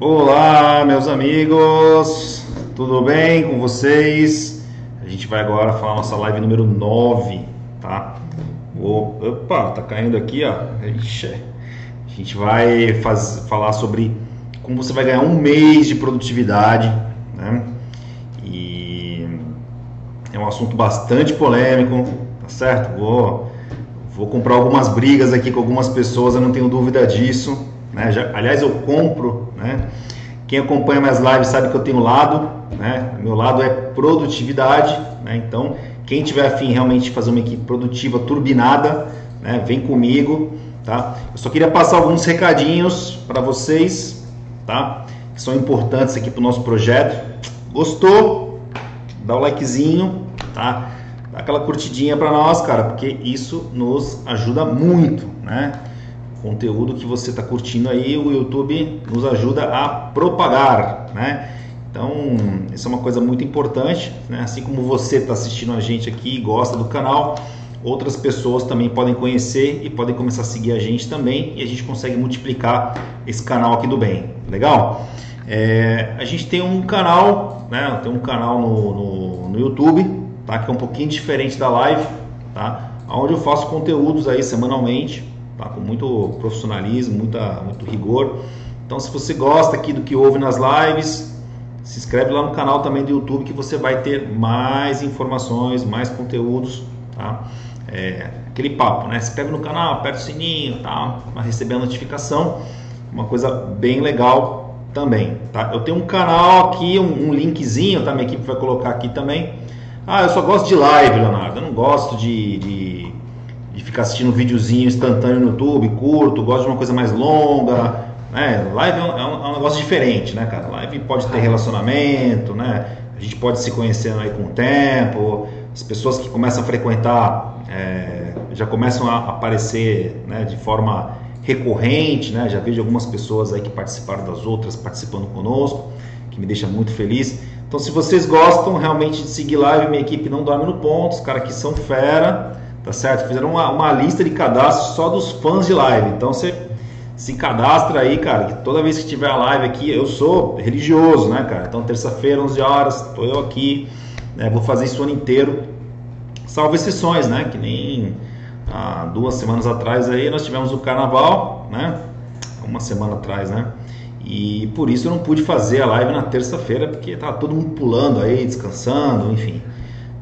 Olá, meus amigos, tudo bem com vocês? A gente vai agora falar nossa live número 9, tá? Opa, tá caindo aqui, ó. Ixi. A gente vai faz, falar sobre como você vai ganhar um mês de produtividade, né? E é um assunto bastante polêmico, tá certo? Vou, vou comprar algumas brigas aqui com algumas pessoas, eu não tenho dúvida disso. Né? Já, aliás, eu compro, né? Quem acompanha minhas lives sabe que eu tenho lado, né? Meu lado é produtividade, né? Então, quem tiver afim realmente de fazer uma equipe produtiva turbinada, né? Vem comigo, tá? Eu só queria passar alguns recadinhos para vocês, tá? Que são importantes aqui para o nosso projeto. Gostou? Dá o likezinho, tá? Dá aquela curtidinha para nós, cara, porque isso nos ajuda muito, né? conteúdo que você está curtindo aí, o YouTube nos ajuda a propagar, né? Então, isso é uma coisa muito importante, né? Assim como você está assistindo a gente aqui e gosta do canal, outras pessoas também podem conhecer e podem começar a seguir a gente também e a gente consegue multiplicar esse canal aqui do bem. Legal? É, a gente tem um canal, né? Tem um canal no, no, no YouTube, tá? Que é um pouquinho diferente da live, tá? Onde eu faço conteúdos aí semanalmente tá? com muito profissionalismo, muita, muito rigor. Então, se você gosta aqui do que ouve nas lives, se inscreve lá no canal também do YouTube que você vai ter mais informações, mais conteúdos, tá? É, aquele papo, né? Se inscreve no canal, aperta o sininho, tá? Para receber a notificação. Uma coisa bem legal também, tá? Eu tenho um canal aqui, um, um linkzinho, tá? Minha equipe vai colocar aqui também. Ah, eu só gosto de live, Leonardo. Eu não gosto de, de de ficar assistindo um videozinho instantâneo no YouTube, curto, gosto de uma coisa mais longa. Né? Live é um, é um, negócio diferente, né, cara? Live pode ter relacionamento, né? A gente pode se conhecendo aí com o tempo. As pessoas que começam a frequentar é, já começam a aparecer né, de forma recorrente, né? Já vejo algumas pessoas aí que participaram das outras participando conosco, que me deixa muito feliz. Então, se vocês gostam realmente de seguir live, minha equipe não dorme no ponto, os caras que são fera, tá certo? Fizeram uma, uma lista de cadastros só dos fãs de live. Então você se cadastra aí, cara, que toda vez que tiver a live aqui, eu sou religioso, né, cara? Então terça-feira, 11 horas, tô eu aqui, né, vou fazer isso o ano inteiro. Salvo exceções, né? Que nem há duas semanas atrás aí nós tivemos o carnaval, né? Uma semana atrás, né? E por isso eu não pude fazer a live na terça-feira, porque tava todo mundo pulando aí, descansando, enfim.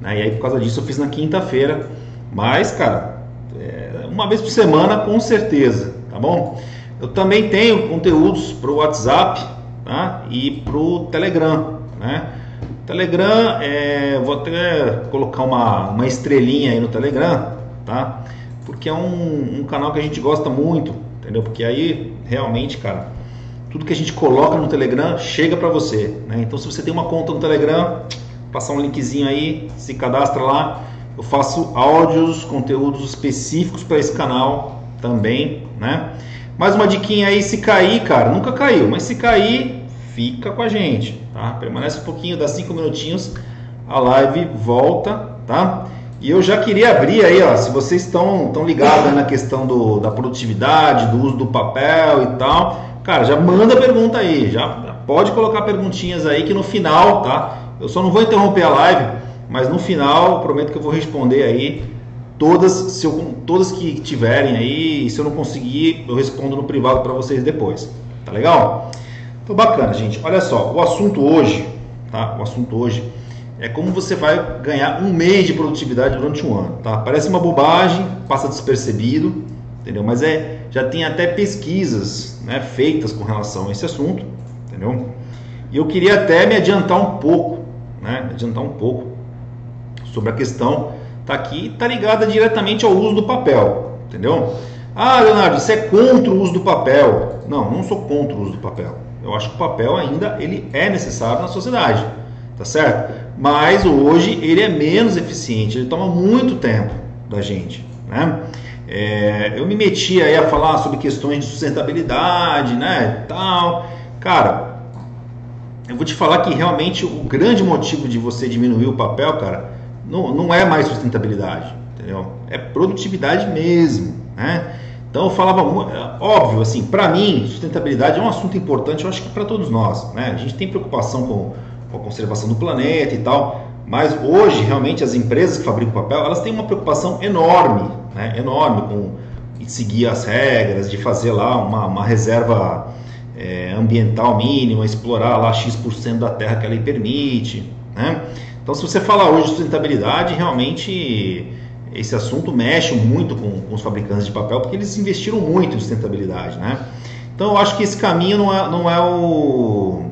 Né? E aí por causa disso eu fiz na quinta-feira. Mas, cara, é uma vez por semana com certeza, tá bom? Eu também tenho conteúdos para o WhatsApp tá? e para o Telegram, né? Telegram, é, vou até colocar uma, uma estrelinha aí no Telegram, tá? Porque é um, um canal que a gente gosta muito, entendeu? Porque aí realmente, cara, tudo que a gente coloca no Telegram chega para você, né? Então, se você tem uma conta no Telegram, passar um linkzinho aí, se cadastra lá eu faço áudios, conteúdos específicos para esse canal também, né? Mais uma diquinha aí, se cair, cara, nunca caiu, mas se cair, fica com a gente, tá? Permanece um pouquinho, dá cinco minutinhos, a live volta, tá? E eu já queria abrir aí, ó, se vocês estão tão ligados na questão do, da produtividade, do uso do papel e tal, cara, já manda pergunta aí, já pode colocar perguntinhas aí que no final, tá? Eu só não vou interromper a live mas no final prometo que eu vou responder aí todas, se eu, todas que tiverem aí, e se eu não conseguir, eu respondo no privado para vocês depois. Tá legal? Então bacana, gente. Olha só, o assunto hoje, tá? O assunto hoje é como você vai ganhar um mês de produtividade durante um ano, tá? Parece uma bobagem, passa despercebido, entendeu? Mas é, já tem até pesquisas, né, feitas com relação a esse assunto, entendeu? E eu queria até me adiantar um pouco, né? Me adiantar um pouco sobre a questão está aqui, está ligada diretamente ao uso do papel, entendeu? Ah, Leonardo, você é contra o uso do papel? Não, não sou contra o uso do papel. Eu acho que o papel ainda ele é necessário na sociedade, tá certo? Mas hoje ele é menos eficiente, ele toma muito tempo da gente, né? É, eu me meti aí a falar sobre questões de sustentabilidade, né, tal. Cara, eu vou te falar que realmente o grande motivo de você diminuir o papel, cara, não, não é mais sustentabilidade, entendeu? É produtividade mesmo, né? Então eu falava, é, óbvio, assim, para mim, sustentabilidade é um assunto importante, eu acho que para todos nós, né? A gente tem preocupação com, com, a conservação do planeta e tal, mas hoje realmente as empresas que fabricam papel, elas têm uma preocupação enorme, né? Enorme com seguir as regras, de fazer lá uma, uma reserva é, ambiental mínima, explorar lá X% da terra que a lei permite, né? Então se você falar hoje de sustentabilidade, realmente esse assunto mexe muito com, com, os fabricantes de papel, porque eles investiram muito em sustentabilidade, né? Então eu acho que esse caminho não é, não é o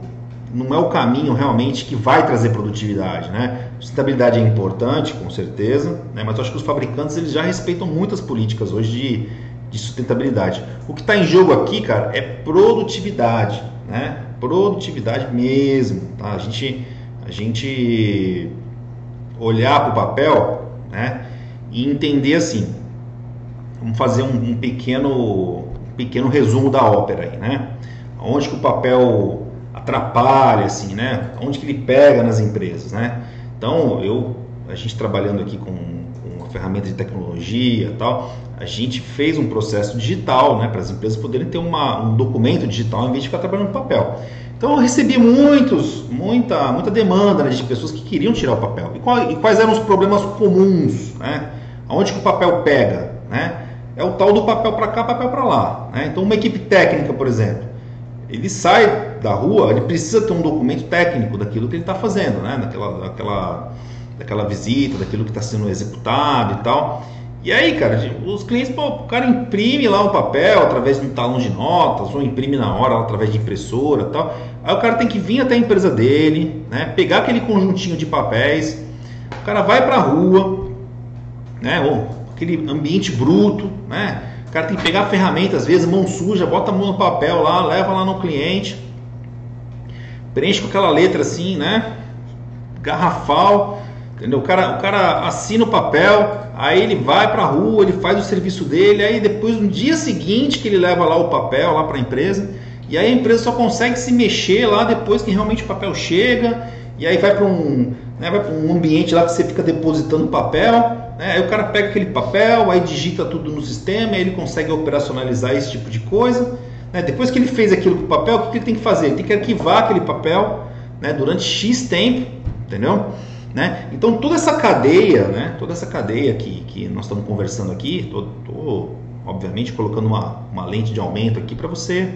não é o caminho realmente que vai trazer produtividade, né? Sustentabilidade é importante, com certeza, né? mas eu acho que os fabricantes eles já respeitam muitas políticas hoje de, de sustentabilidade. O que está em jogo aqui, cara, é produtividade, né? Produtividade mesmo, tá? A gente, a gente olhar para o papel, né? e entender assim. Vamos fazer um, um pequeno, pequeno resumo da ópera aí, né? Onde que o papel atrapalha, assim, né? Onde que ele pega nas empresas, né? Então, eu, a gente trabalhando aqui com, com uma ferramenta de tecnologia tal, a gente fez um processo digital, né? Para as empresas poderem ter uma, um documento digital em vez de ficar trabalhando no papel. Então eu recebi muitos, muita, muita demanda né, de pessoas que queriam tirar o papel. E, qual, e, quais eram os problemas comuns, né? Onde que o papel pega, né? É o tal do papel para cá, papel para lá. Né? Então uma equipe técnica, por exemplo, ele sai da rua, ele precisa ter um documento técnico daquilo que ele está fazendo, né? Daquela, daquela, daquela visita, daquilo que está sendo executado e tal. E aí, cara, os clientes, pô, o cara imprime lá o papel através de um talão de notas, ou imprime na hora através de impressora e tal. Aí o cara tem que vir até a empresa dele, né? Pegar aquele conjuntinho de papéis, o cara vai para a rua, né? Ou aquele ambiente bruto, né? O cara tem que pegar a ferramenta, às vezes, mão suja, bota a mão no papel lá, leva lá no cliente, preenche com aquela letra assim, né? Garrafal, entendeu? O cara, o cara assina o papel, aí ele vai para a rua, ele faz o serviço dele, aí depois no dia seguinte que ele leva lá o papel lá para a empresa, e aí a empresa só consegue se mexer lá depois que realmente o papel chega, e aí vai para um, né, vai um ambiente lá que você fica depositando papel, né, aí o cara pega aquele papel, aí digita tudo no sistema, aí ele consegue operacionalizar esse tipo de coisa. Né, depois que ele fez aquilo com o papel, o que ele tem que fazer? Ele tem que arquivar aquele papel né, durante X tempo, entendeu? Né? Então toda essa cadeia, né, toda essa cadeia que, que nós estamos conversando aqui, estou obviamente colocando uma, uma lente de aumento aqui para você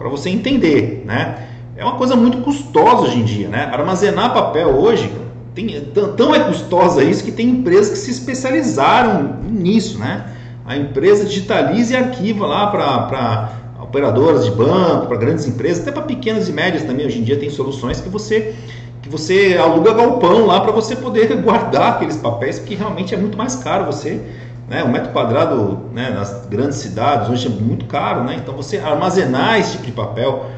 para você entender, né? É uma coisa muito custosa hoje em dia, né? Armazenar papel hoje tem, tão é custosa isso que tem empresas que se especializaram nisso, né? A empresa digitaliza e arquiva lá para operadoras de banco, para grandes empresas, até para pequenas e médias também. Hoje em dia tem soluções que você que você aluga galpão lá para você poder guardar aqueles papéis, porque realmente é muito mais caro você, né, um metro quadrado né, nas grandes cidades hoje é muito caro, né, então você armazenar esse tipo de papel,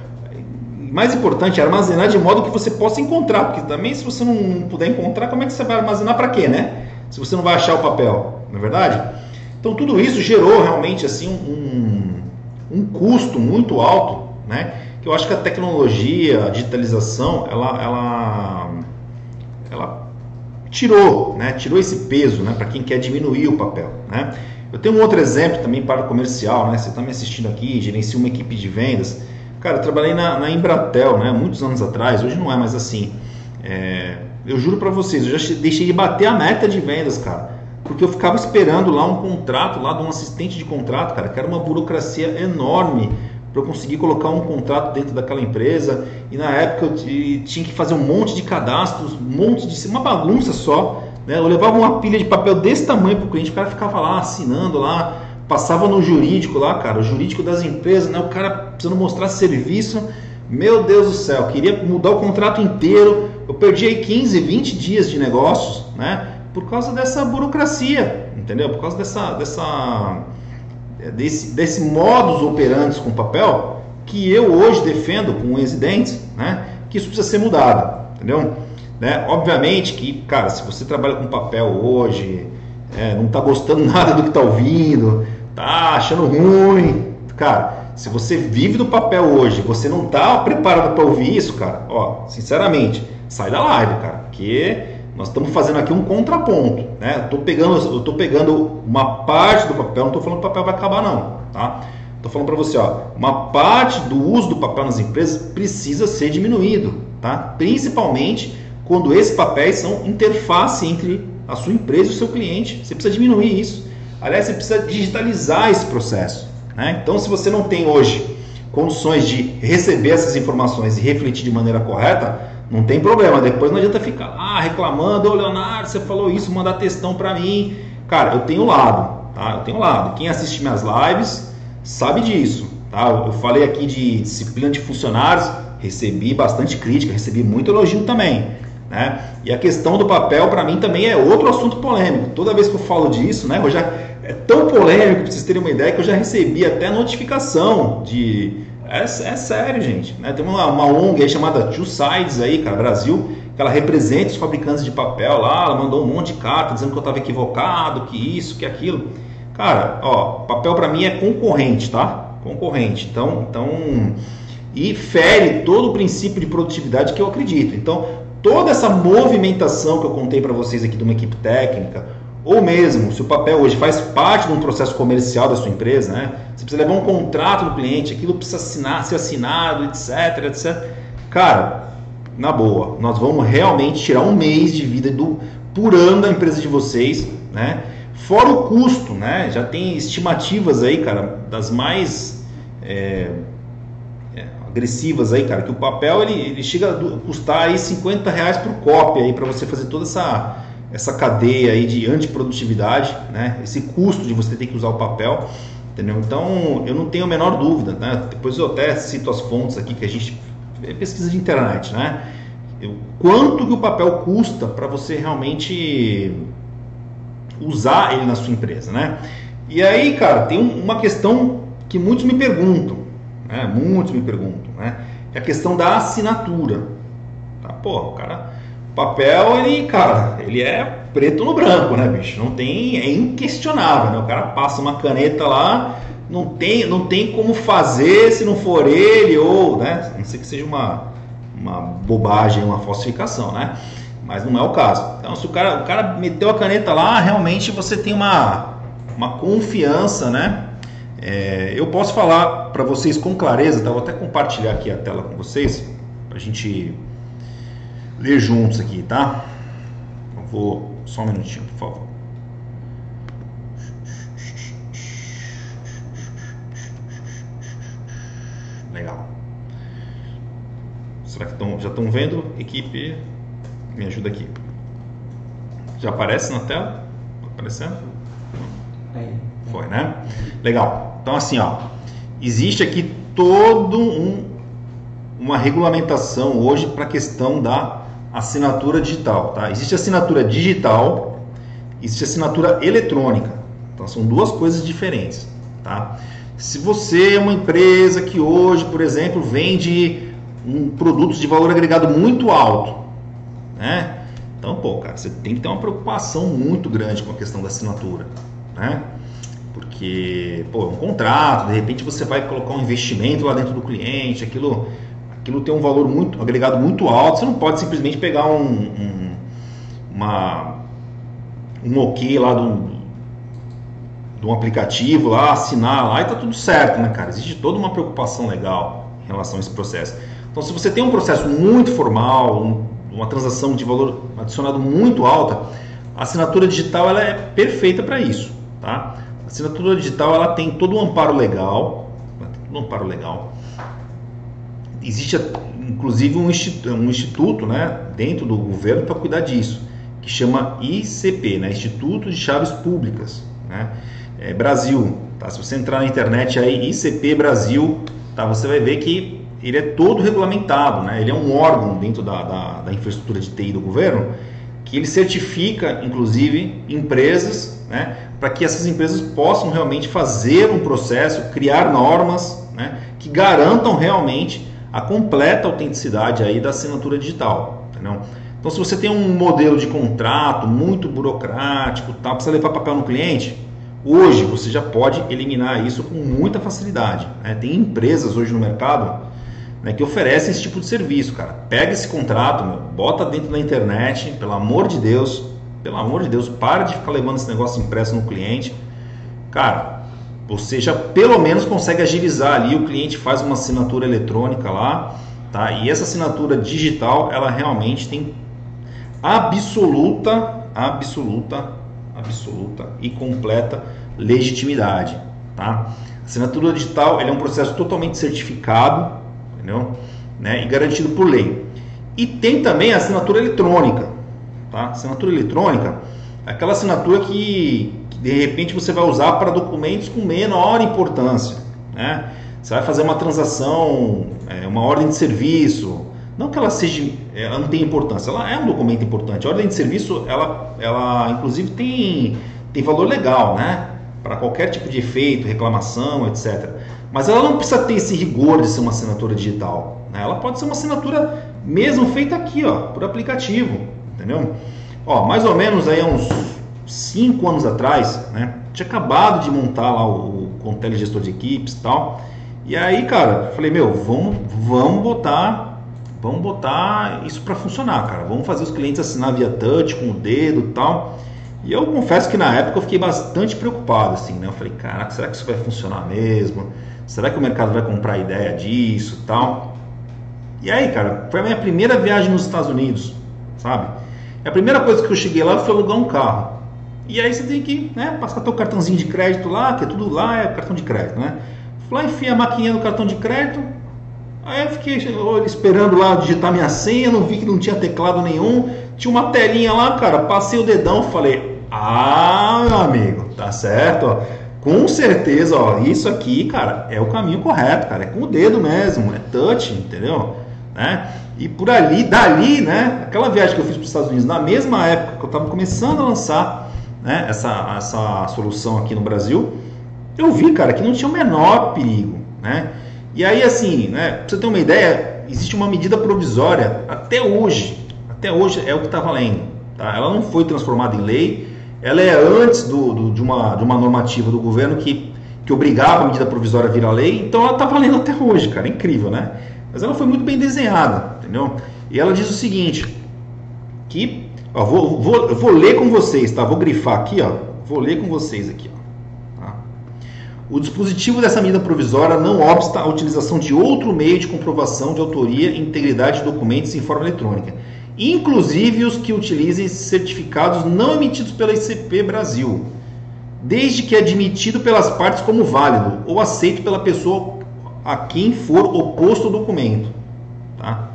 mais importante armazenar de modo que você possa encontrar, porque também se você não puder encontrar, como é que você vai armazenar para quê, né? Se você não vai achar o papel, não é verdade? Então tudo isso gerou realmente assim um, um custo muito alto, né? que eu acho que a tecnologia, a digitalização, ela, ela, ela tirou, né? tirou esse peso né? para quem quer diminuir o papel. Né? Eu tenho um outro exemplo também para o comercial, né? Você está me assistindo aqui, gerencio uma equipe de vendas. Cara, eu trabalhei na, na Embratel, né? Muitos anos atrás, hoje não é mais assim. É, eu juro para vocês, eu já deixei de bater a meta de vendas, cara. Porque eu ficava esperando lá um contrato, lá de um assistente de contrato, cara, que era uma burocracia enorme para eu conseguir colocar um contrato dentro daquela empresa. E na época eu tinha que fazer um monte de cadastros, um monte de. uma bagunça só. Né? Eu levava uma pilha de papel desse tamanho para o cliente, o cara ficava lá assinando lá, passava no jurídico lá, cara, o jurídico das empresas, né? o cara precisando mostrar serviço. Meu Deus do céu, queria mudar o contrato inteiro. Eu perdi aí 15, 20 dias de negócios, né? Por causa dessa burocracia, entendeu? Por causa dessa, dessa é, desse, desse modus operandi com papel que eu hoje defendo com unhas e dentes, né? Que isso precisa ser mudado, entendeu? Né? Obviamente que, cara, se você trabalha com papel hoje, é, não está gostando nada do que está ouvindo, tá achando ruim, cara, se você vive do papel hoje, você não está preparado para ouvir isso, cara, ó, sinceramente, sai da live, cara, porque nós estamos fazendo aqui um contraponto, né? Tô pegando, eu tô pegando uma parte do papel, não estou falando que o papel vai acabar não, tá? Tô falando para você, ó, uma parte do uso do papel nas empresas precisa ser diminuído, tá? Principalmente quando esses papéis são interface entre a sua empresa e o seu cliente. Você precisa diminuir isso. Aliás, você precisa digitalizar esse processo. Né? Então, se você não tem hoje condições de receber essas informações e refletir de maneira correta, não tem problema. Depois não adianta ficar lá reclamando, ô Leonardo, você falou isso, mandar textão para mim. Cara, eu tenho lado, tá? Eu tenho lado. Quem assiste minhas lives sabe disso, tá? Eu falei aqui de disciplina de funcionários, recebi bastante crítica, recebi muito elogio também. Né? E a questão do papel para mim também é outro assunto polêmico. Toda vez que eu falo disso, né, eu já é tão polêmico, para vocês terem uma ideia, que eu já recebi até notificação de é, é sério, gente. Né? Tem uma, uma ONG chamada Two Sides aí, cara, Brasil, que ela representa os fabricantes de papel lá, ela mandou um monte de carta dizendo que eu estava equivocado, que isso, que aquilo. Cara, ó, papel para mim é concorrente, tá? Concorrente. Então, então e fere todo o princípio de produtividade que eu acredito. Então, toda essa movimentação que eu contei para vocês aqui de uma equipe técnica, ou mesmo, se o papel hoje faz parte de um processo comercial da sua empresa, né? Você precisa levar um contrato do cliente, aquilo precisa assinar, ser assinado, etc, etc. Cara, na boa, nós vamos realmente tirar um mês de vida do por ano da empresa de vocês, né? Fora o custo, né? Já tem estimativas aí, cara, das mais é, agressivas aí, cara, que o papel ele, ele chega a custar aí 50 reais por cópia aí para você fazer toda essa essa cadeia aí de antiprodutividade, né? Esse custo de você ter que usar o papel, entendeu? Então, eu não tenho a menor dúvida, né? Depois eu até cito as fontes aqui que a gente é pesquisa de internet, né? Eu, quanto que o papel custa para você realmente usar ele na sua empresa, né? E aí, cara, tem uma questão que muitos me perguntam, né? Muitos me perguntam, né? É a questão da assinatura. Tá? Pô, o cara papel, ele, cara, ele é preto no branco, né, bicho? Não tem, é inquestionável, né? O cara passa uma caneta lá, não tem, não tem como fazer se não for ele ou, né? Não sei que seja uma, uma bobagem, uma falsificação, né? Mas não é o caso. Então, se o cara, o cara meteu a caneta lá, realmente você tem uma, uma confiança, né? É, eu posso falar para vocês com clareza, tá? vou até compartilhar aqui a tela com vocês, para a gente ler juntos aqui, tá? Eu vou só um minutinho, por favor. Legal. Será que tão, já estão vendo? Equipe, me ajuda aqui. Já aparece na tela? Tá aparecendo? Foi, né? Legal. Então assim, ó, existe aqui todo um uma regulamentação hoje para a questão da assinatura digital. Tá? Existe assinatura digital, existe assinatura eletrônica. Então são duas coisas diferentes. Tá? Se você é uma empresa que hoje, por exemplo, vende um produtos de valor agregado muito alto, né? Então, pô, cara, você tem que ter uma preocupação muito grande com a questão da assinatura, né? Porque, pô, é um contrato, de repente você vai colocar um investimento lá dentro do cliente, aquilo aquilo tem um valor muito agregado muito alto. Você não pode simplesmente pegar um, um uma um ok lá do, de um aplicativo lá, assinar lá e tá tudo certo, né, cara? Existe toda uma preocupação legal em relação a esse processo. Então, se você tem um processo muito formal, um, uma transação de valor adicionado muito alta, a assinatura digital ela é perfeita para isso, tá? Assinatura digital ela tem todo um amparo legal, um amparo legal existe inclusive um instituto, um instituto né, dentro do governo para cuidar disso, que chama ICP, né, Instituto de Chaves Públicas. Né? É, Brasil, tá? se você entrar na internet aí, ICP Brasil, tá? você vai ver que ele é todo regulamentado, né? ele é um órgão dentro da, da, da infraestrutura de TI do governo que ele certifica, inclusive, empresas, né, para que essas empresas possam realmente fazer um processo, criar normas né, que garantam realmente a completa autenticidade aí da assinatura digital, entendeu? Então, se você tem um modelo de contrato muito burocrático, tá, precisa levar papel no cliente, hoje você já pode eliminar isso com muita facilidade. Né? Tem empresas hoje no mercado né, que oferecem esse tipo de serviço, cara. Pega esse contrato, meu, bota dentro da internet, pelo amor de Deus, pelo amor de Deus, para de ficar levando esse negócio impresso no cliente. Cara, Ou seja, pelo menos consegue agilizar ali, o cliente faz uma assinatura eletrônica lá, tá? E essa assinatura digital, ela realmente tem absoluta, absoluta, absoluta e completa legitimidade, tá? Assinatura digital é um processo totalmente certificado, entendeu? Né? E garantido por lei. E tem também a assinatura eletrônica, tá? Assinatura eletrônica, é aquela assinatura que, que de repente você vai usar para documentos com menor importância, né? Você vai fazer uma transação, é, uma ordem de serviço, não que ela seja, ela não tenha importância, ela é um documento importante. A ordem de serviço, ela, ela inclusive tem, tem valor legal, né? Para qualquer tipo de efeito, reclamação, etc. Mas ela não precisa ter esse rigor de ser uma assinatura digital. Né? Ela pode ser uma assinatura mesmo feita aqui, ó, por aplicativo, entendeu? Ó, mais ou menos aí uns 5 anos atrás, né? Tinha acabado de montar lá o, o Gestor de Equipes e tal. E aí, cara, falei, meu, vamos, vamos botar Vamos botar isso para funcionar, cara. Vamos fazer os clientes assinar via touch, com o dedo tal. E eu confesso que na época eu fiquei bastante preocupado, assim, né? Eu falei, caraca, será que isso vai funcionar mesmo? Será que o mercado vai comprar a ideia disso tal? E aí, cara, foi a minha primeira viagem nos Estados Unidos, sabe? A primeira coisa que eu cheguei lá foi alugar um carro. E aí você tem que né, passar teu cartãozinho de crédito lá, que é tudo lá, é cartão de crédito, né? Fui lá, enfia a maquininha do cartão de crédito, Aí eu fiquei esperando lá digitar minha senha, não vi que não tinha teclado nenhum. Tinha uma telinha lá, cara, passei o dedão, falei: "Ah, meu amigo, tá certo, ó. Com certeza, ó, isso aqui, cara, é o caminho correto, cara, é com o dedo mesmo, é touch, entendeu? Né? E por ali, dali, né, aquela viagem que eu fiz para os Estados Unidos, na mesma época que eu estava começando a lançar, né, essa essa solução aqui no Brasil, eu vi, cara, que não tinha o menor perigo, né? E aí, assim, né, pra você ter uma ideia, existe uma medida provisória até hoje, até hoje é o que está valendo. Tá? Ela não foi transformada em lei, ela é antes do, do, de, uma, de uma normativa do governo que, que obrigava a medida provisória a virar lei, então ela está valendo até hoje, cara, é incrível, né? Mas ela foi muito bem desenhada, entendeu? E ela diz o seguinte, que, ó, vou, vou, vou ler com vocês, tá? Vou grifar aqui, ó, vou ler com vocês aqui, ó. O dispositivo dessa medida provisória não obsta a utilização de outro meio de comprovação de autoria e integridade de documentos em forma eletrônica, inclusive os que utilizem certificados não emitidos pela ICP Brasil, desde que admitido pelas partes como válido ou aceito pela pessoa a quem for oposto o documento. Tá?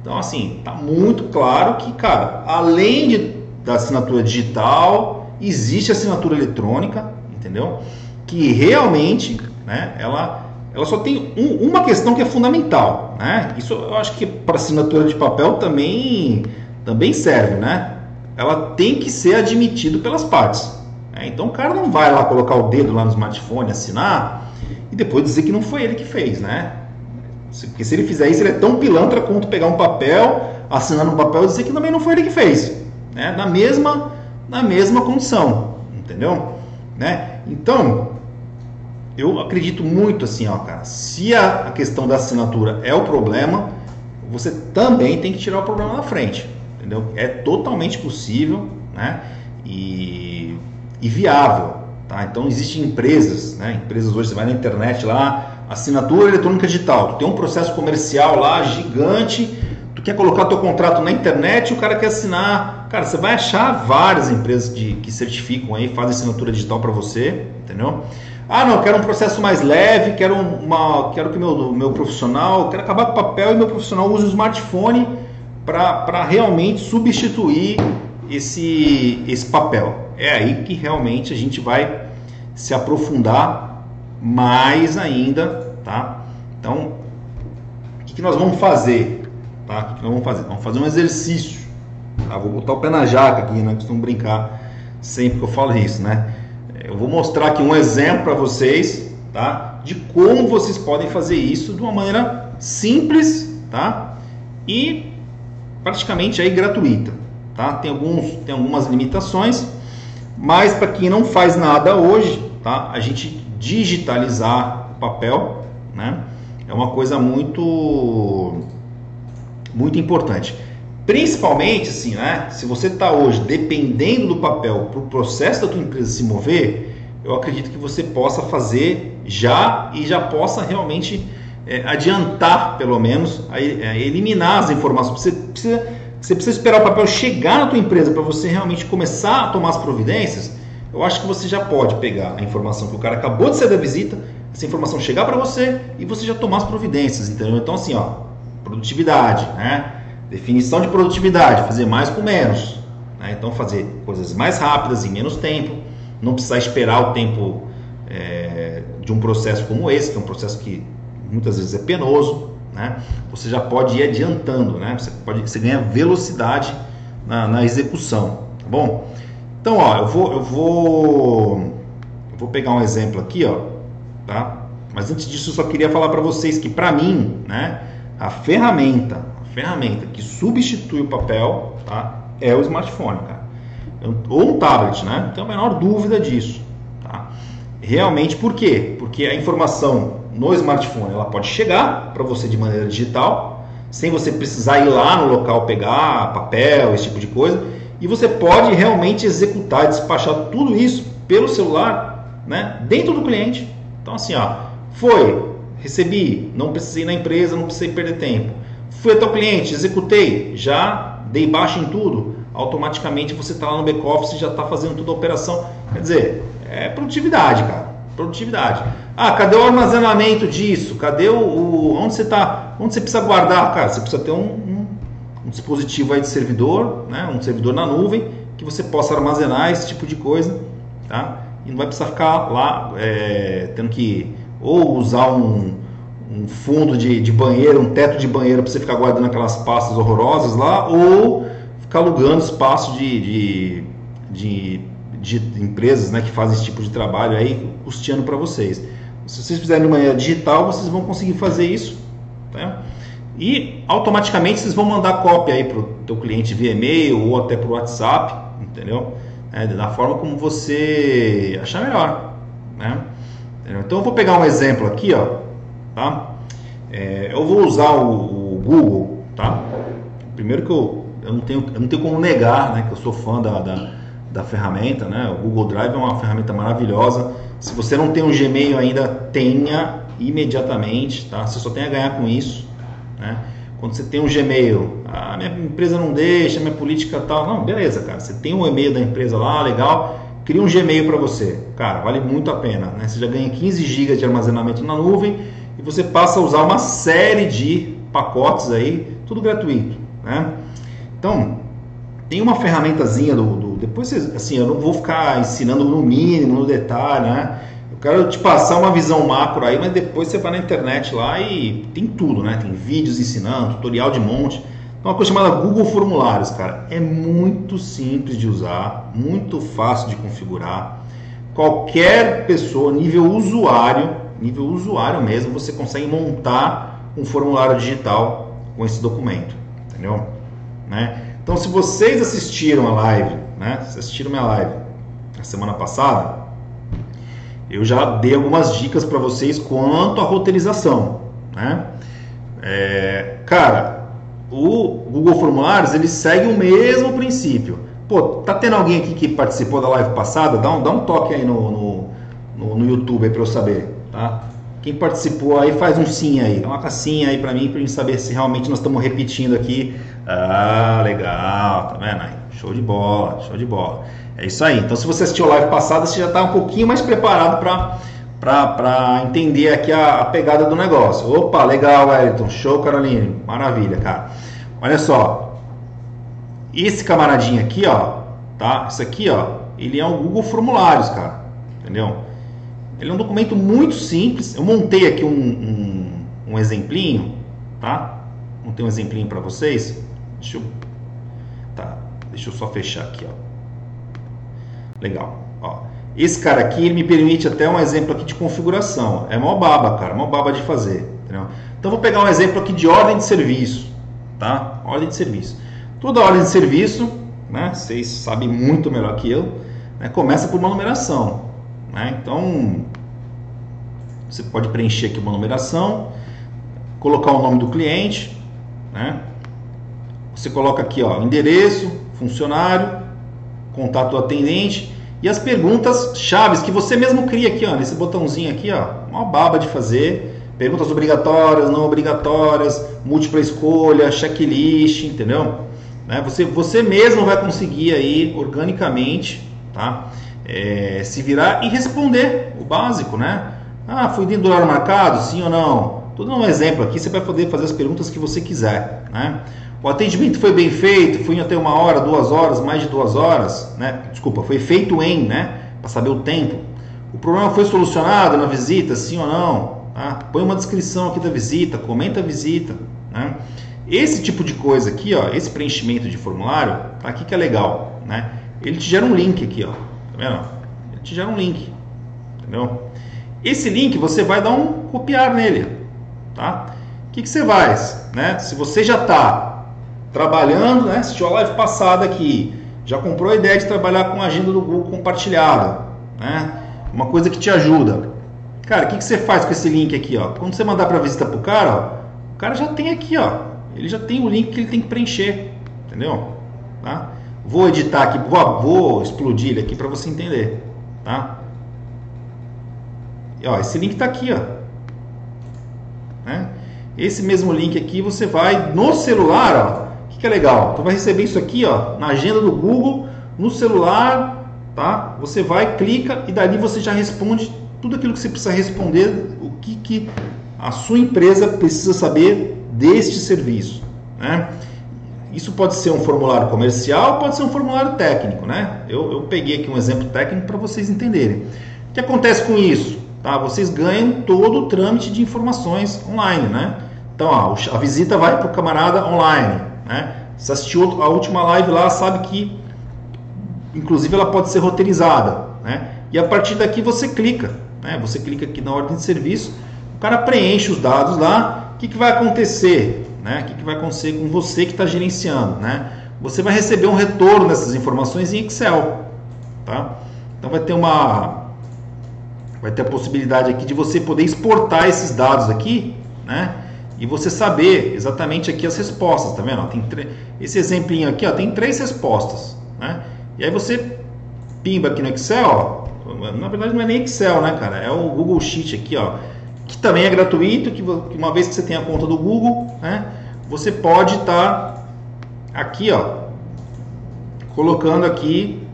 Então, assim, tá muito claro que, cara, além de, da assinatura digital, existe assinatura eletrônica, entendeu? que realmente né, ela, ela só tem um, uma questão que é fundamental. Né? Isso eu acho que para assinatura de papel também, também serve. Né? Ela tem que ser admitida pelas partes. Né? Então o cara não vai lá colocar o dedo lá no smartphone, assinar e depois dizer que não foi ele que fez. Né? Porque se ele fizer isso, ele é tão pilantra quanto pegar um papel, assinar no papel e dizer que também não foi ele que fez. Né? Na, mesma, na mesma condição. Entendeu? Né? Então, eu acredito muito assim, ó, cara. Se a, a questão da assinatura é o problema, você também tem que tirar o problema da frente, entendeu? É totalmente possível, né? E, e viável, tá? Então existem empresas, né? Empresas hoje você vai na internet lá, assinatura eletrônica digital. Tu tem um processo comercial lá gigante. Tu quer colocar teu contrato na internet, o cara quer assinar. Cara, você vai achar várias empresas de, que certificam aí, fazem assinatura digital para você, entendeu? Ah, não, quero um processo mais leve, quero, uma, quero que meu, meu profissional, quero acabar com papel e meu profissional use o smartphone para realmente substituir esse, esse papel. É aí que realmente a gente vai se aprofundar mais ainda, tá? Então, o que, nós vamos fazer? Tá? O que, que nós vamos fazer? Vamos fazer um exercício. Tá? Vou botar o pé na jaca aqui, né? Costumam brincar sempre que eu falo isso, né? Eu vou mostrar aqui um exemplo para vocês, tá? De como vocês podem fazer isso de uma maneira simples, tá? E praticamente aí gratuita, tá? Tem alguns, tem algumas limitações, mas para quem não faz nada hoje, tá? A gente digitalizar o papel, né? É uma coisa muito muito importante. Principalmente assim, né? Se você está hoje dependendo do papel para o processo da tua empresa se mover, eu acredito que você possa fazer já e já possa realmente é, adiantar, pelo menos, a, a é, eliminar as informações. Você precisa, você precisa esperar o papel chegar na tua empresa para você realmente começar a tomar as providências. Eu acho que você já pode pegar a informação que o cara acabou de sair da visita, essa informação chegar para você e você já tomar as providências, entendeu? Então assim, ó, produtividade, né? Definição de produtividade, fazer mais com menos. Né? Então fazer coisas mais rápidas em menos tempo, não precisar esperar o tempo é, de um processo como esse, que é um processo que muitas vezes é penoso, né? Você já pode ir adiantando, né? Você pode, você ganha velocidade na, na execução, tá bom? Então, ó, eu vou, eu vou, eu vou pegar um exemplo aqui, ó, tá? Mas antes disso, eu só queria falar para vocês que, para mim, né, a ferramenta, a ferramenta que substitui o papel, tá, é o smartphone, cara. Ou um tablet, né? Não tenho a menor dúvida disso, tá? Realmente, por quê? Porque a informação no smartphone ela pode chegar para você de maneira digital, sem você precisar ir lá no local pegar papel, esse tipo de coisa, e você pode realmente executar, despachar tudo isso pelo celular, né, dentro do cliente. Então assim, ó, foi, recebi, não precisei ir na empresa, não precisei perder tempo. Fui até o cliente, executei, já dei baixa em tudo, automaticamente você está lá no back office já está fazendo toda a operação. Quer dizer, é produtividade, cara. Produtividade. Ah, cadê o armazenamento disso? Cadê o. o onde você está? Onde você precisa guardar? Cara, você precisa ter um, um, um, dispositivo aí de servidor, né? um servidor na nuvem, que você possa armazenar esse tipo de coisa. Tá? E não vai precisar ficar lá é, tendo que ou usar um, um fundo de, de, banheiro, um teto de banheiro para você ficar guardando aquelas pastas horrorosas lá, ou ficar alugando espaço de, de, de de empresas né, que fazem esse tipo de trabalho aí custeando para vocês. Se vocês fizerem de maneira digital, vocês vão conseguir fazer isso. Tá? E automaticamente vocês vão mandar cópia aí para o teu cliente via e-mail ou até para o WhatsApp, entendeu? É, da forma como você achar melhor. Né? Então eu vou pegar um exemplo aqui, ó, tá? É, eu vou usar o, o, Google, tá? Primeiro que eu, eu, não tenho, eu não tenho como negar, né, que eu sou fã da, da da ferramenta, né? O Google Drive é uma ferramenta maravilhosa. Se você não tem um Gmail ainda, tenha imediatamente, tá? Você só tem a ganhar com isso, né? Quando você tem um Gmail, a ah, minha empresa não deixa, minha política tal, não, beleza, cara. Você tem um e-mail da empresa lá, legal. Cria um Gmail para você, cara, vale muito a pena, né? Você já ganha 15 GB de armazenamento na nuvem e você passa a usar uma série de pacotes aí, tudo gratuito, né? Então, tem uma ferramentazinha do, do depois, assim, eu não vou ficar ensinando no mínimo, no detalhe, né? Eu quero te passar uma visão macro aí, mas depois você vai na internet lá e tem tudo, né? Tem vídeos ensinando, tutorial de monte. Então, uma coisa chamada Google Formulários, cara. É muito simples de usar, muito fácil de configurar. Qualquer pessoa, nível usuário, nível usuário mesmo, você consegue montar um formulário digital com esse documento, entendeu? Né? Então, se vocês assistiram a live né? Vocês assistiram minha live na semana passada, eu já dei algumas dicas para vocês quanto à roteirização, né? É, cara, o Google Formulários ele segue o mesmo princípio. Pô, tá tendo alguém aqui que participou da live passada? Dá um, dá um toque aí no, no, no, no YouTube para eu saber, tá? Quem participou aí faz um sim aí, dá uma cassinha aí para mim para gente saber se realmente nós estamos repetindo aqui. Ah, legal, tá vendo aí? Show de bola, show de bola. É isso aí. Então, se você assistiu a live passada, você já está um pouquinho mais preparado para entender aqui a, a, pegada do negócio. Opa, legal, Wellington. Show, Caroline. Maravilha, cara. Olha só. Esse camaradinho aqui, ó, tá? Isso aqui, ó, ele é um Google Formulários, cara. Entendeu? Ele é um documento muito simples. Eu montei aqui um, um, um exemplinho, tá? Montei um exemplinho para vocês. Deixa eu Deixa eu só fechar aqui, ó. Legal. Ó. Esse cara aqui ele me permite até um exemplo aqui de configuração. É mó baba, cara, mó baba de fazer. Entendeu? Então vou pegar um exemplo aqui de ordem de serviço, tá? Ordem de serviço. Toda ordem de serviço, né? Vocês sabem muito melhor que eu, né? começa por uma numeração, né? Então você pode preencher aqui uma numeração, colocar o nome do cliente, né? Você coloca aqui, ó, endereço, funcionário, contato do atendente e as perguntas chaves que você mesmo cria aqui, ó, nesse botãozinho aqui, ó, uma baba de fazer, perguntas obrigatórias, não obrigatórias, múltipla escolha, checklist, entendeu? Né? Você, você mesmo vai conseguir aí organicamente, tá? É, se virar e responder o básico, né? Ah, fui dentro do horário marcado, sim ou não? Tudo um exemplo aqui, você vai poder fazer as perguntas que você quiser, né? O atendimento foi bem feito, foi até uma hora, duas horas, mais de duas horas, né? Desculpa, foi feito em, né? Para saber o tempo. O problema foi solucionado na visita, sim ou não? Tá? Põe uma descrição aqui da visita, comenta a visita, né? Esse tipo de coisa aqui, ó, esse preenchimento de formulário, tá aqui que é legal, né? Ele te gera um link aqui, ó, tá vendo? Ele te gera um link, entendeu? Esse link você vai dar um copiar nele, tá? O que, que você faz, né? Se você já está trabalhando, né? Assistiu a live passada aqui, já comprou a ideia de trabalhar com a agenda do Google compartilhada, né? Uma coisa que te ajuda. Cara, o que, que você faz com esse link aqui, ó? Quando você mandar para visita pro cara, ó, o cara já tem aqui, ó. Ele já tem o link que ele tem que preencher, entendeu? Tá? Vou editar aqui, vou, vou explodir ele aqui para você entender, tá? E, ó, esse link está aqui, ó. Né? Esse mesmo link aqui você vai no celular, ó que, que é legal? Tu vai receber isso aqui ó, na agenda do Google, no celular, tá? Você vai, clica e dali você já responde tudo aquilo que você precisa responder, o que, que a sua empresa precisa saber deste serviço. Né? Isso pode ser um formulário comercial, pode ser um formulário técnico. Né? Eu, eu peguei aqui um exemplo técnico para vocês entenderem. O que acontece com isso? Tá? Vocês ganham todo o trâmite de informações online. Né? Então ó, a visita vai para o camarada online. Né? Se assistiu a última live lá, sabe que, inclusive, ela pode ser roteirizada. Né? E a partir daqui você clica. Né? Você clica aqui na ordem de serviço, o cara preenche os dados lá. O que, que vai acontecer? Né? O que, que vai acontecer com você que está gerenciando? Né? Você vai receber um retorno dessas informações em Excel. Tá? Então vai ter uma vai ter a possibilidade aqui de você poder exportar esses dados aqui, né? E você saber exatamente aqui as respostas, tá vendo? Tem esse exemplinho aqui, ó, tem três respostas, né? E aí você pimba aqui no Excel, ó, na verdade não é nem Excel, né, cara? É o Google Sheet aqui, ó, que também é gratuito, que uma vez que você tem a conta do Google, né, você pode estar tá aqui, ó, colocando aqui,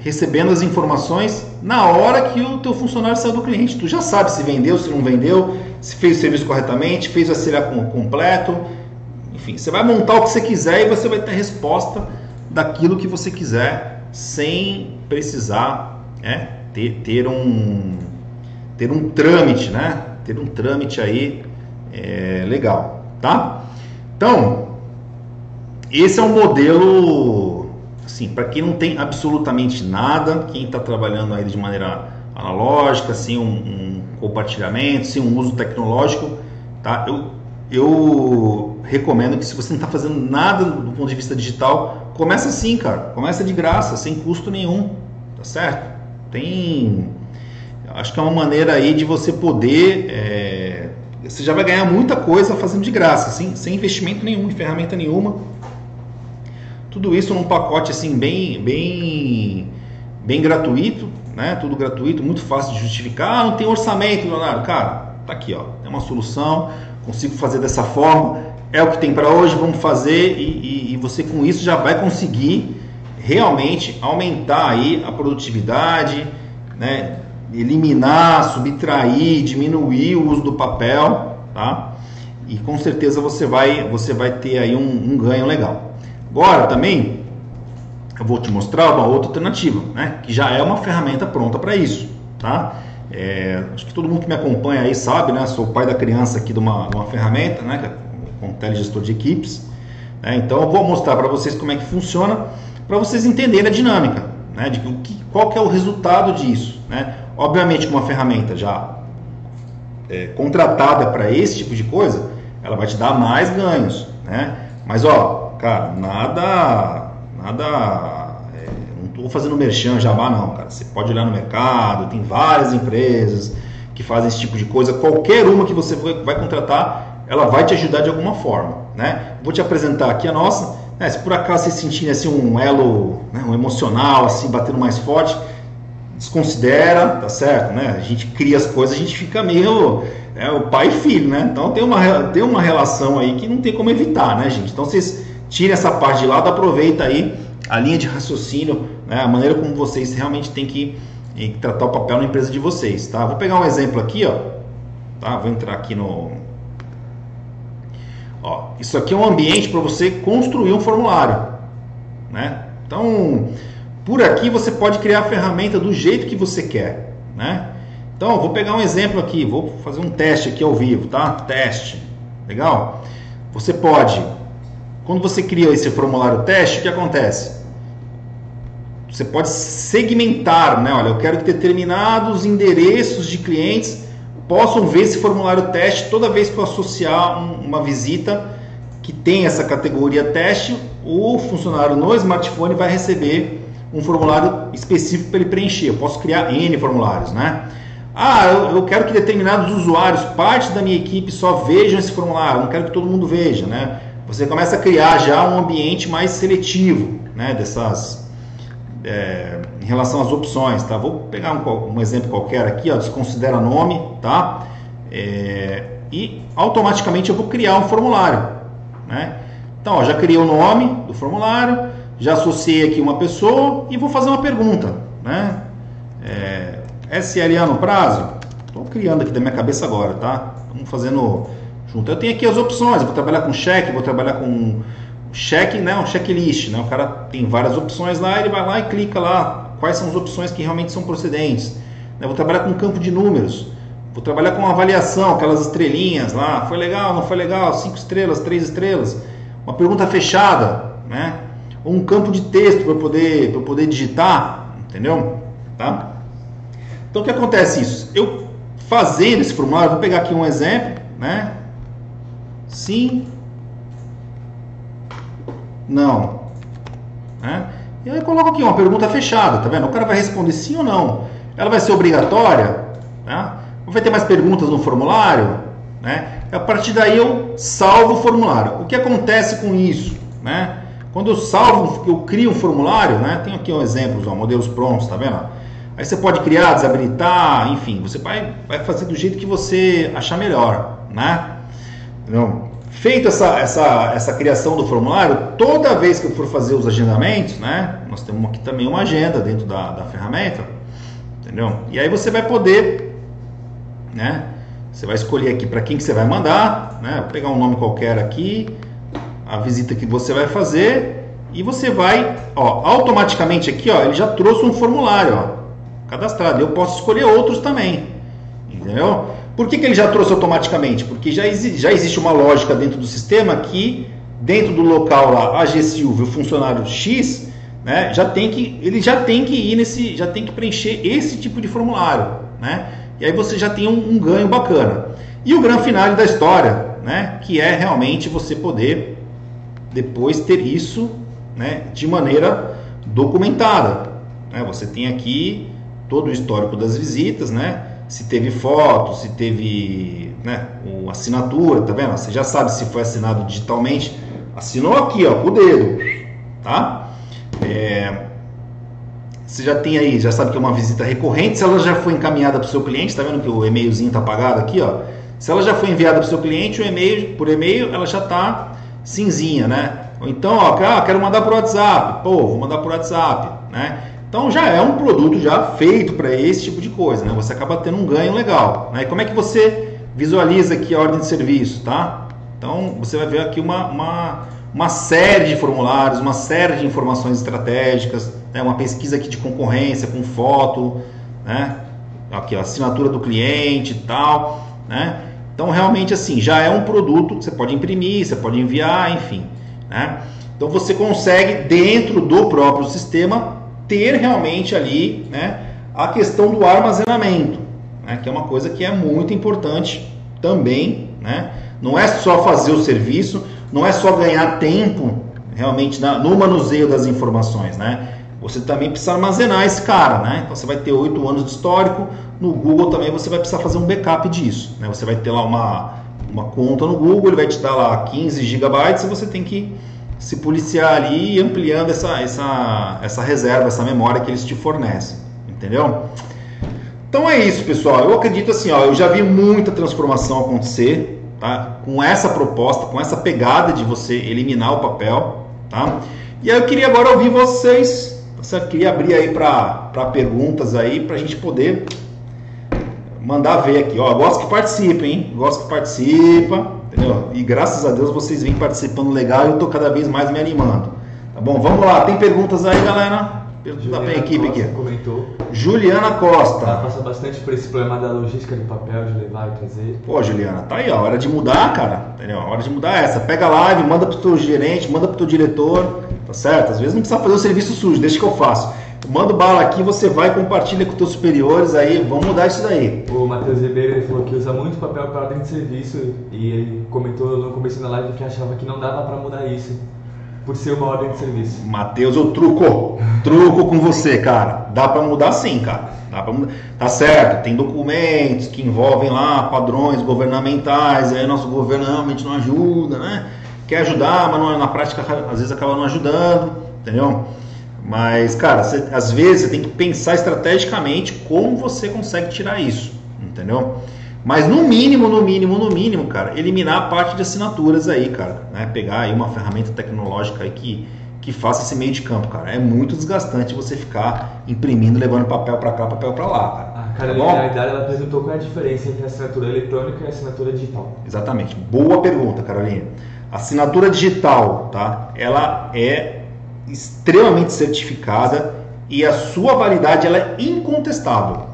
recebendo as informações na hora que o teu funcionário saiu do cliente. Tu já sabe se vendeu, se não vendeu, se fez o serviço corretamente, fez o auxiliar completo. Enfim, você vai montar o que você quiser e você vai ter a resposta daquilo que você quiser sem precisar é, ter, ter, um, ter um trâmite, né? Ter um trâmite aí é, legal, tá? Então, esse é um modelo, assim, para quem não tem absolutamente nada, quem está trabalhando aí de maneira analógica, assim, um, um compartilhamento, sem um uso tecnológico, tá? Eu, eu recomendo que se você não está fazendo nada do ponto de vista digital, começa assim, cara. Começa de graça, sem custo nenhum, tá certo? Tem, acho que é uma maneira aí de você poder, é, você já vai ganhar muita coisa fazendo de graça, assim, sem investimento nenhum, em ferramenta nenhuma. Tudo isso num pacote assim bem, bem, bem gratuito, né? Tudo gratuito, muito fácil de justificar. Ah, não tem orçamento, Leonardo. Cara, tá aqui, ó. É uma solução, consigo fazer dessa forma. É o que tem para hoje, vamos fazer e, e, e, você com isso já vai conseguir realmente aumentar aí a produtividade, né? eliminar, subtrair, diminuir o uso do papel, tá? E com certeza você vai, você vai ter aí um, um ganho legal. Agora também eu vou te mostrar uma outra alternativa, né? que já é uma ferramenta pronta para isso. Tá? É, acho que todo mundo que me acompanha aí sabe, né? sou pai da criança aqui de uma, uma ferramenta, né? com telegestor de equipes. Né? Então eu vou mostrar para vocês como é que funciona, para vocês entenderem a dinâmica, né? de que, qual que é o resultado disso. Né? Obviamente que uma ferramenta já é, contratada para esse tipo de coisa, ela vai te dar mais ganhos. Né? Mas ó, cara, nada Nada. É, não estou fazendo merchan jabá, não, cara. Você pode olhar no mercado, tem várias empresas que fazem esse tipo de coisa. Qualquer uma que você vai contratar, ela vai te ajudar de alguma forma. Né? Vou te apresentar aqui a nossa. Né? Se por acaso você sentir assim, um elo, né, um emocional, assim, batendo mais forte, desconsidera, tá certo, né? A gente cria as coisas, a gente fica meio é, o pai e filho, né? Então tem uma, tem uma relação aí que não tem como evitar, né, gente? Então vocês tirem essa parte de lado, aproveita aí a linha de raciocínio, né? a maneira como vocês realmente têm que, que tratar o papel na empresa de vocês, tá? Vou pegar um exemplo aqui, ó. Tá? Vou entrar aqui no Ó, isso aqui é um ambiente para você construir um formulário, né? Então, por aqui você pode criar a ferramenta do jeito que você quer, né? Então, vou pegar um exemplo aqui, vou fazer um teste aqui ao vivo, tá? Teste, legal? Você pode, quando você cria esse formulário teste, o que acontece? Você pode segmentar, né? Olha, eu quero que determinados endereços de clientes possam ver esse formulário teste toda vez que eu associar um, uma visita que tem essa categoria teste, o funcionário no smartphone vai receber um formulário específico para ele preencher. Eu posso criar N formulários, né? Ah, eu, eu, quero que determinados usuários, parte da minha equipe, só vejam esse formulário, não quero que todo mundo veja, né? Você começa a criar já um ambiente mais seletivo, né? Dessas, é, em relação às opções, tá? Vou pegar um, um exemplo qualquer aqui, ó, desconsidera nome, tá? É, e automaticamente eu vou criar um formulário, né? Então, ó, já criei o nome do formulário, já associei aqui uma pessoa e vou fazer uma pergunta, né? É, SLA no prazo? Estou criando aqui da minha cabeça agora, tá? Vamos fazendo junto. Eu tenho aqui as opções, vou trabalhar com cheque, vou trabalhar com cheque, né, um checklist, né? O cara tem várias opções lá, ele vai lá e clica lá quais são as opções que realmente são procedentes. Eu vou trabalhar com um campo de números, vou trabalhar com avaliação, aquelas estrelinhas lá, foi legal, não foi legal, cinco estrelas, três estrelas, uma pergunta fechada, né? Ou um campo de texto para poder para poder digitar, entendeu? Tá? Então o que acontece isso? Eu fazendo esse formulário, vou pegar aqui um exemplo, né? Sim, não. Né? E aí eu coloco aqui uma pergunta fechada, tá vendo? O cara vai responder sim ou não. Ela vai ser obrigatória? Né? Vai ter mais perguntas no formulário? Né? A partir daí eu salvo o formulário. O que acontece com isso? Né? Quando eu salvo, eu crio um formulário, né? Tem aqui um exemplo, ó, modelos prontos, tá vendo? Aí você pode criar, desabilitar, enfim, você vai, vai fazer do jeito que você achar melhor, né? Não, Feito essa, essa, essa criação do formulário, toda vez que eu for fazer os agendamentos, né? Nós temos aqui também uma agenda dentro da, da ferramenta, entendeu? E aí você vai poder, né? Você vai escolher aqui para quem que você vai mandar, né? Vou pegar um nome qualquer aqui, a visita que você vai fazer e você vai, ó, automaticamente aqui, ó, ele já trouxe um formulário, ó, cadastrado. Eu posso escolher outros também, entendeu? Por que, que ele já trouxe automaticamente? Porque já, exi já existe uma lógica dentro do sistema que, dentro do local lá, a G Silvio, o funcionário X, né, já tem que, ele já tem que ir nesse, já tem que preencher esse tipo de formulário, né? E aí você já tem um, um ganho bacana. E o grande final da história, né, que é realmente você poder depois ter isso, né, de maneira documentada. Né? Você tem aqui todo o histórico das visitas, né? Se teve foto, se teve né, uma assinatura, tá vendo? Você já sabe se foi assinado digitalmente. Assinou aqui, ó, com o dedo, tá? É, você já tem aí, já sabe que é uma visita recorrente. Se ela já foi encaminhada para o seu cliente, tá vendo que o e-mailzinho tá apagado aqui, ó? Se ela já foi enviada para o seu cliente, o e-mail, por e-mail, ela já tá cinzinha, né? Ou então, ó, ah, quero mandar por WhatsApp. Pô, vou mandar por WhatsApp, né? Então já é um produto já feito para esse tipo de coisa, né? Você acaba tendo um ganho legal. Né? E como é que você visualiza aqui a ordem de serviço, tá? Então você vai ver aqui uma, uma, uma série de formulários, uma série de informações estratégicas, né? uma pesquisa aqui de concorrência com foto, né? Aqui a assinatura do cliente e tal, né? Então realmente assim já é um produto que você pode imprimir, você pode enviar, enfim, né? Então você consegue dentro do próprio sistema ter realmente ali né, a questão do armazenamento, né, que é uma coisa que é muito importante também. Né? Não é só fazer o serviço, não é só ganhar tempo realmente na, no manuseio das informações. Né? Você também precisa armazenar esse cara. Né? Então você vai ter oito anos de histórico. No Google também você vai precisar fazer um backup disso. Né? Você vai ter lá uma, uma conta no Google, ele vai te dar lá 15 gigabytes e você tem que se policiar ali ampliando essa, essa, essa reserva, essa memória que eles te fornecem. entendeu? Então é isso, pessoal. Eu acredito assim, ó, eu já vi muita transformação acontecer, tá? Com essa proposta, com essa pegada de você eliminar o papel, tá? E aí eu queria agora ouvir vocês, tá? Queria abrir aí para perguntas aí, para a gente poder mandar ver aqui. Ó, gosto que participem, hein? Gosto que participa, entendeu? E graças a Deus vocês vêm participando legal e eu tô cada vez mais me animando. Tá bom? Vamos lá, tem perguntas aí, galera? Pergunta pra equipe Costa aqui. comentou. Juliana Costa. Ela passa bastante por esse problema da logística do papel, de levar e trazer. Pô, Juliana, tá aí, ó. Hora de mudar, cara. Entendeu? Hora de mudar essa. Pega a live, manda pro teu gerente, manda pro teu diretor, tá certo? Às vezes não precisa fazer o serviço sujo, deixa que eu faço. Manda bala aqui, você vai, compartilha com teus superiores aí, vamos mudar isso daí. O Matheus Ribeiro ele falou que usa muito papel para ordem de serviço e ele comentou no começo da live que achava que não dava para mudar isso por ser uma ordem de serviço. Matheus, eu truco. Truco com você, cara. Dá pra mudar sim, cara. Dá pra mudar. Tá certo, tem documentos que envolvem lá padrões governamentais, aí nosso governo realmente não ajuda, né? Quer ajudar, mas não- na prática às vezes acaba não ajudando, entendeu? Mas, cara, você- às vezes você tem que pensar estrategicamente como você consegue tirar isso, entendeu? Mas no mínimo, no mínimo, no mínimo, cara, eliminar a parte de assinaturas aí, cara, né? Pegar aí uma ferramenta tecnológica aí que, que faça esse meio de campo, cara. É muito desgastante você ficar imprimindo, levando papel pra cá, papel pra lá, cara. A Tá Carolina bom? Aidara ela perguntou qual é a diferença entre a assinatura eletrônica e a assinatura digital. Exatamente. Boa pergunta, Carolina. Assinatura digital, tá? Ela é extremamente certificada e a sua validade ela é incontestável,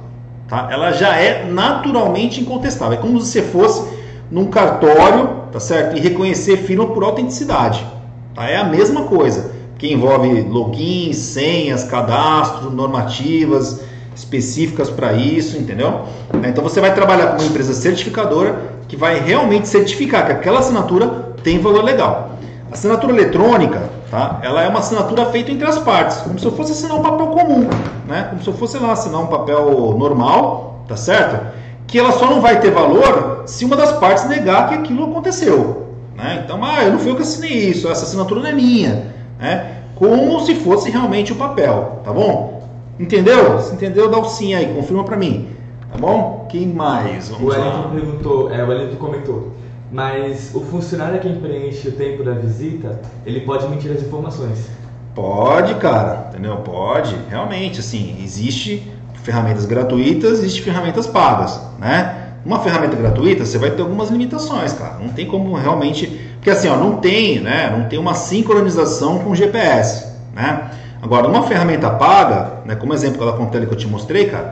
tá? Ela já é naturalmente incontestável. É como se você fosse num cartório, tá certo? E reconhecer firma por autenticidade, tá? É a mesma coisa, que envolve login, senhas, cadastro, normativas específicas para isso, entendeu? Então você vai trabalhar com uma empresa certificadora que vai realmente certificar que aquela assinatura tem valor legal. A assinatura eletrônica, tá? Ela é uma assinatura feita entre as partes, como se eu fosse assinar um papel comum, né? Como se eu fosse lá, assinar um papel normal, tá certo? Que ela só não vai ter valor se uma das partes negar que aquilo aconteceu, né? Então, ah, eu não fui eu que assinei isso, essa assinatura não é minha, né? Como se fosse realmente o papel, tá bom? Entendeu? Se entendeu, dá o sim aí, confirma pra mim. Tá bom? Quem mais? O Vamos lá. Wellington perguntou, é, o Wellington comentou, mas o funcionário quem preenche o tempo da visita, ele pode mentir as informações. Pode, cara, entendeu? Pode, realmente, assim, existe ferramentas gratuitas, existe ferramentas pagas, né? Uma ferramenta gratuita, você vai ter algumas limitações, cara. Não tem como realmente, porque assim, ó, não tem, né? Não tem uma sincronização com o GPS, né? Agora, uma ferramenta paga, né? Como exemplo da Contele que eu te mostrei, cara,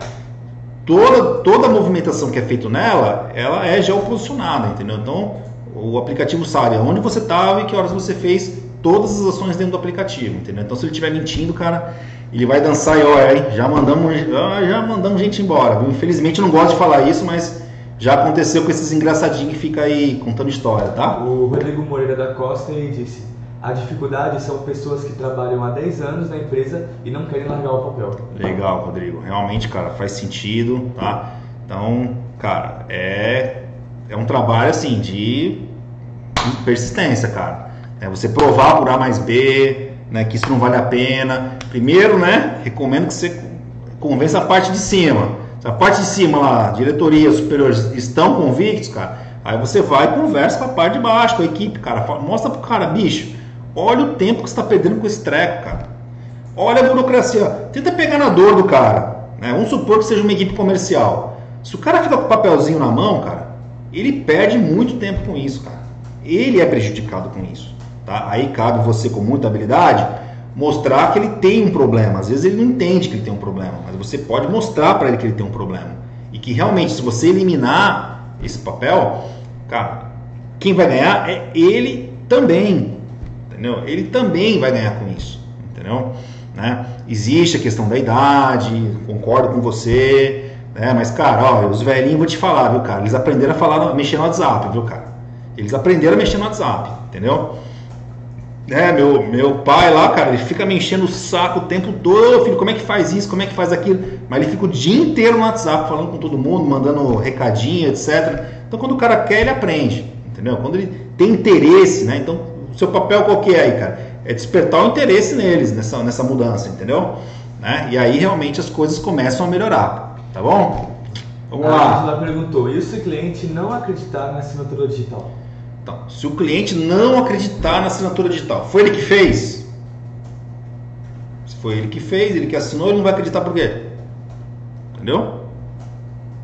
toda, toda a movimentação que é feita nela, ela é geoposicionada, entendeu? Então, o aplicativo sabe onde você estava e que horas você fez todas as ações dentro do aplicativo, entendeu? Então, se ele estiver mentindo, cara, ele vai dançar e olha aí, já mandamos, já, mandamos gente embora? Infelizmente, eu não gosto de falar isso, mas já aconteceu com esses engraçadinhos que fica aí contando história, tá? O Rodrigo Moreira da Costa ele disse: a dificuldade são pessoas que trabalham há 10 anos na empresa e não querem largar o papel. Legal, Rodrigo. Realmente, cara, faz sentido, tá? Então, cara, é, é um trabalho assim de persistência, cara. É você provar por A mais B, né, que isso não vale a pena. Primeiro, né, recomendo que você convença a parte de cima. Se a parte de cima lá, diretoria, superiores estão convictos, cara, aí você vai e conversa com a parte de baixo, com a equipe, cara. Mostra pro cara, bicho, olha o tempo que você está perdendo com esse treco, cara. Olha a burocracia. Tenta pegar na dor do cara. Né? Vamos supor que seja uma equipe comercial. Se o cara fica com o papelzinho na mão, cara, ele perde muito tempo com isso, cara. Ele é prejudicado com isso. Tá? Aí cabe você, com muita habilidade, mostrar que ele tem um problema. Às vezes ele não entende que ele tem um problema, mas você pode mostrar para ele que ele tem um problema. E que realmente, se você eliminar esse papel, cara, quem vai ganhar é ele também. Entendeu? Ele também vai ganhar com isso. Entendeu? Né? Existe a questão da idade, concordo com você, né? mas, cara, os velhinhos, vou te falar, viu, cara? Eles aprenderam a falar, mexer no WhatsApp, viu, cara? Eles aprenderam a mexer no WhatsApp, entendeu? É, meu, meu pai lá, cara, ele fica me enchendo o saco o tempo todo, "Ô, filho, como é que faz isso, como é que faz aquilo? Mas ele fica o dia inteiro no WhatsApp falando com todo mundo, mandando recadinho, etc. Então, quando o cara quer, ele aprende, entendeu? Quando ele tem interesse, né? Então, seu papel qual que é aí, cara? É despertar o interesse neles, nessa, nessa mudança, entendeu? né? E aí realmente as coisas começam a melhorar, tá bom? Vamos lá. A Angela perguntou: e se o cliente não acreditar na assinatura digital? Então, se o cliente não acreditar na assinatura digital, foi ele que fez? Se foi ele que fez, ele que assinou, ele não vai acreditar por quê? Entendeu?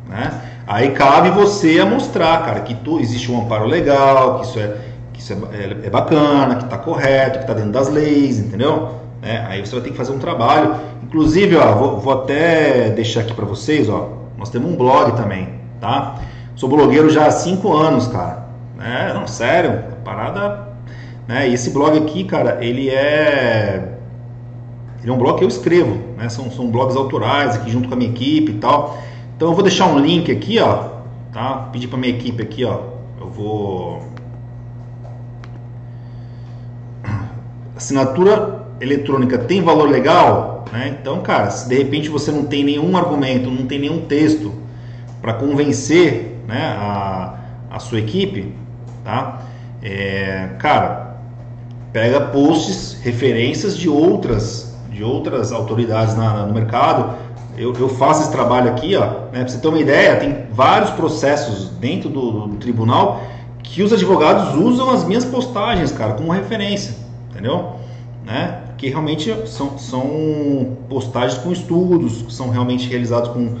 Né? Aí cabe você a mostrar, cara, que tu, existe um amparo legal, que isso é, isso é, é, é bacana, que está correto, que está dentro das leis, entendeu? É, aí você vai ter que fazer um trabalho. Inclusive, ó, vou, vou até deixar aqui para vocês, ó, nós temos um blog também, tá? Sou blogueiro já há 5 anos, cara. É, não, sério, parada. Né? E esse blog aqui, cara, ele é. Ele é um blog que eu escrevo, né? São, são blogs autorais aqui junto com a minha equipe e tal. Então eu vou deixar um link aqui, ó. Tá? Pedir pra minha equipe aqui, ó. Eu vou. Assinatura eletrônica tem valor legal? Né? Então, cara, se de repente você não tem nenhum argumento, não tem nenhum texto para convencer né, a, a sua equipe, tá? É, cara, pega posts, referências de outras, de outras autoridades na, no mercado. Eu, eu, faço esse trabalho aqui, ó, né, para você ter uma ideia, tem vários processos dentro do, do tribunal que os advogados usam as minhas postagens, cara, como referência, entendeu? Né? Que realmente são, são postagens com estudos, que são realmente realizados com.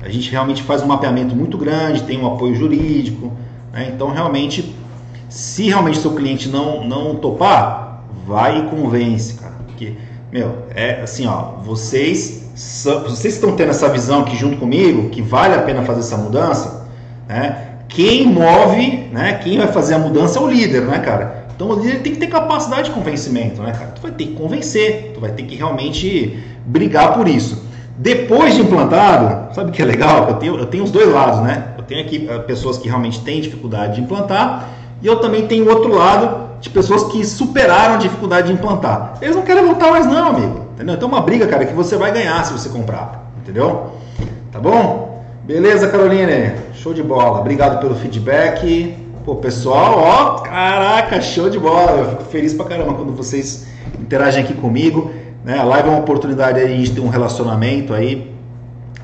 A gente realmente faz um mapeamento muito grande, tem um apoio jurídico, né? Então realmente se realmente seu cliente não, não topar, vai e convence, cara. Porque, meu, é assim, ó, vocês, vocês estão tendo essa visão aqui junto comigo, que vale a pena fazer essa mudança, né? Quem move, né? Quem vai fazer a mudança é o líder, né, cara? Então o líder tem que ter capacidade de convencimento, né, cara? Tu vai ter que convencer, tu vai ter que realmente brigar por isso. Depois de implantado, sabe o que é legal? Eu tenho, eu tenho os dois lados, né? Eu tenho aqui eh, pessoas que realmente têm dificuldade de implantar e eu também tenho o outro lado de pessoas que superaram a dificuldade de implantar. Eles não querem voltar mais não, amigo. Entendeu? Então é uma briga, cara, que você vai ganhar se você comprar. Entendeu? Tá bom? Beleza, Caroline? Show de bola. Obrigado pelo feedback. Pô, pessoal, ó, caraca, show de bola. Eu fico feliz pra caramba quando vocês interagem aqui comigo. Né? A live é uma oportunidade aí de a gente ter um relacionamento aí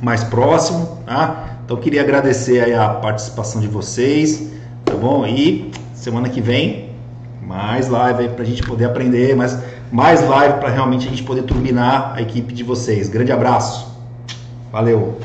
mais próximo, tá? Então queria agradecer aí a participação de vocês, tá bom? E Semana que vem, mais live aí para a gente poder aprender, mais, mais live para realmente a gente poder turbinar a equipe de vocês. Grande abraço. Valeu.